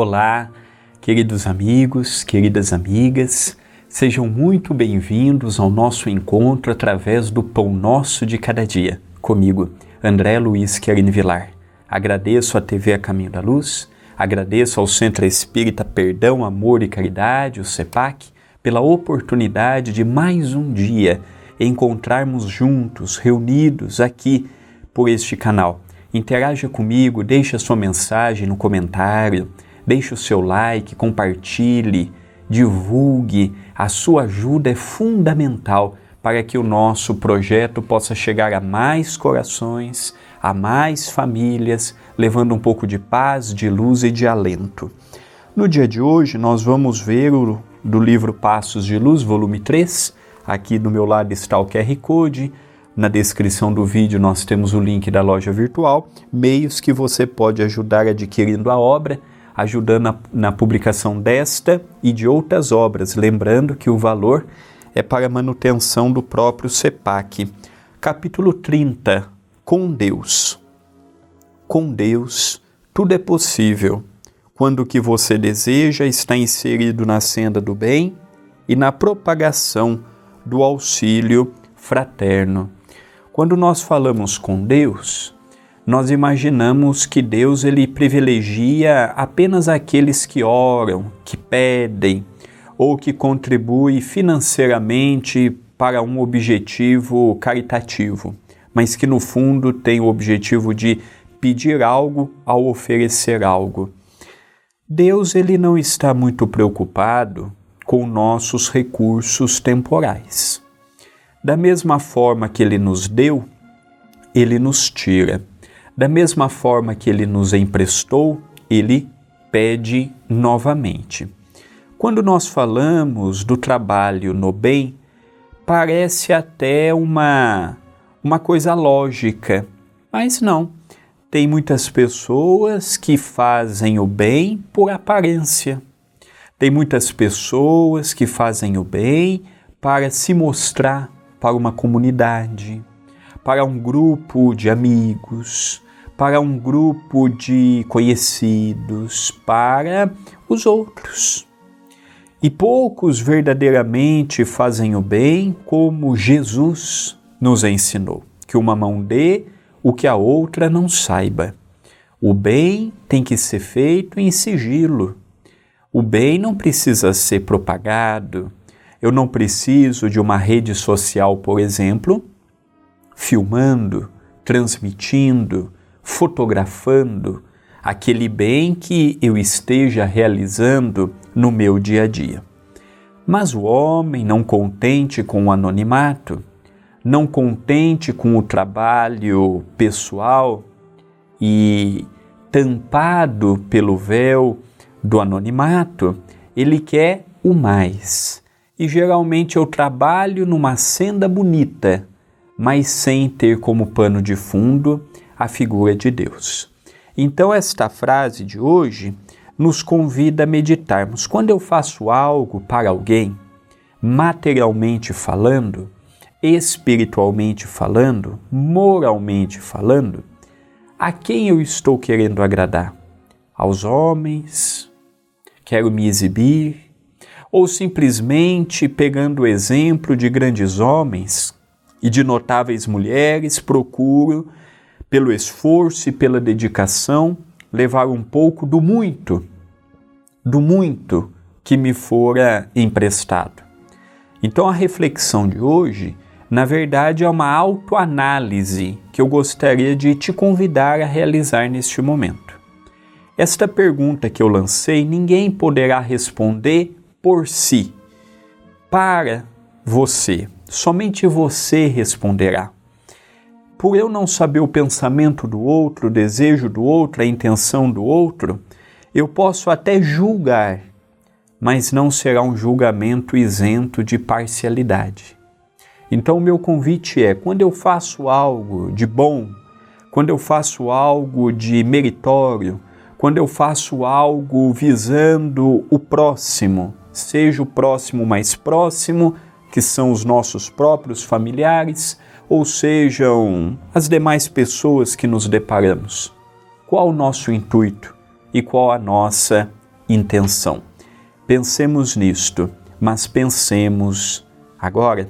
Olá, queridos amigos, queridas amigas, sejam muito bem-vindos ao nosso encontro através do Pão Nosso de Cada Dia. Comigo, André Luiz Querini Vilar. Agradeço à TV A Caminho da Luz, agradeço ao Centro Espírita Perdão, Amor e Caridade, o CEPAC, pela oportunidade de mais um dia encontrarmos juntos, reunidos aqui por este canal. Interaja comigo, deixe a sua mensagem no comentário Deixe o seu like, compartilhe, divulgue. A sua ajuda é fundamental para que o nosso projeto possa chegar a mais corações, a mais famílias, levando um pouco de paz, de luz e de alento. No dia de hoje, nós vamos ver o, do livro Passos de Luz, volume 3. Aqui do meu lado está o QR Code. Na descrição do vídeo nós temos o link da loja virtual, meios que você pode ajudar adquirindo a obra ajudando na, na publicação desta e de outras obras, lembrando que o valor é para manutenção do próprio CEPAC. Capítulo 30 Com Deus. Com Deus, tudo é possível quando o que você deseja está inserido na senda do bem e na propagação do auxílio fraterno. Quando nós falamos com Deus, nós imaginamos que Deus ele privilegia apenas aqueles que oram, que pedem ou que contribuem financeiramente para um objetivo caritativo, mas que no fundo tem o objetivo de pedir algo ao oferecer algo. Deus ele não está muito preocupado com nossos recursos temporais. Da mesma forma que ele nos deu, ele nos tira. Da mesma forma que ele nos emprestou, ele pede novamente. Quando nós falamos do trabalho no bem, parece até uma, uma coisa lógica, mas não. Tem muitas pessoas que fazem o bem por aparência. Tem muitas pessoas que fazem o bem para se mostrar para uma comunidade, para um grupo de amigos, para um grupo de conhecidos, para os outros. E poucos verdadeiramente fazem o bem como Jesus nos ensinou: que uma mão dê o que a outra não saiba. O bem tem que ser feito em sigilo. O bem não precisa ser propagado. Eu não preciso de uma rede social, por exemplo, filmando, transmitindo, fotografando aquele bem que eu esteja realizando no meu dia a dia. Mas o homem, não contente com o anonimato, não contente com o trabalho pessoal e tampado pelo véu do anonimato, ele quer o mais. E geralmente eu trabalho numa senda bonita, mas sem ter como pano de fundo a figura de Deus. Então, esta frase de hoje nos convida a meditarmos. Quando eu faço algo para alguém, materialmente falando, espiritualmente falando, moralmente falando, a quem eu estou querendo agradar? Aos homens? Quero me exibir? Ou simplesmente pegando o exemplo de grandes homens e de notáveis mulheres, procuro pelo esforço e pela dedicação, levar um pouco do muito, do muito que me fora emprestado. Então a reflexão de hoje, na verdade, é uma autoanálise que eu gostaria de te convidar a realizar neste momento. Esta pergunta que eu lancei, ninguém poderá responder por si, para você. Somente você responderá por eu não saber o pensamento do outro, o desejo do outro, a intenção do outro, eu posso até julgar, mas não será um julgamento isento de parcialidade. Então, o meu convite é: quando eu faço algo de bom, quando eu faço algo de meritório, quando eu faço algo visando o próximo, seja o próximo mais próximo, que são os nossos próprios familiares, ou sejam as demais pessoas que nos deparamos. Qual o nosso intuito e qual a nossa intenção. Pensemos nisto, mas pensemos agora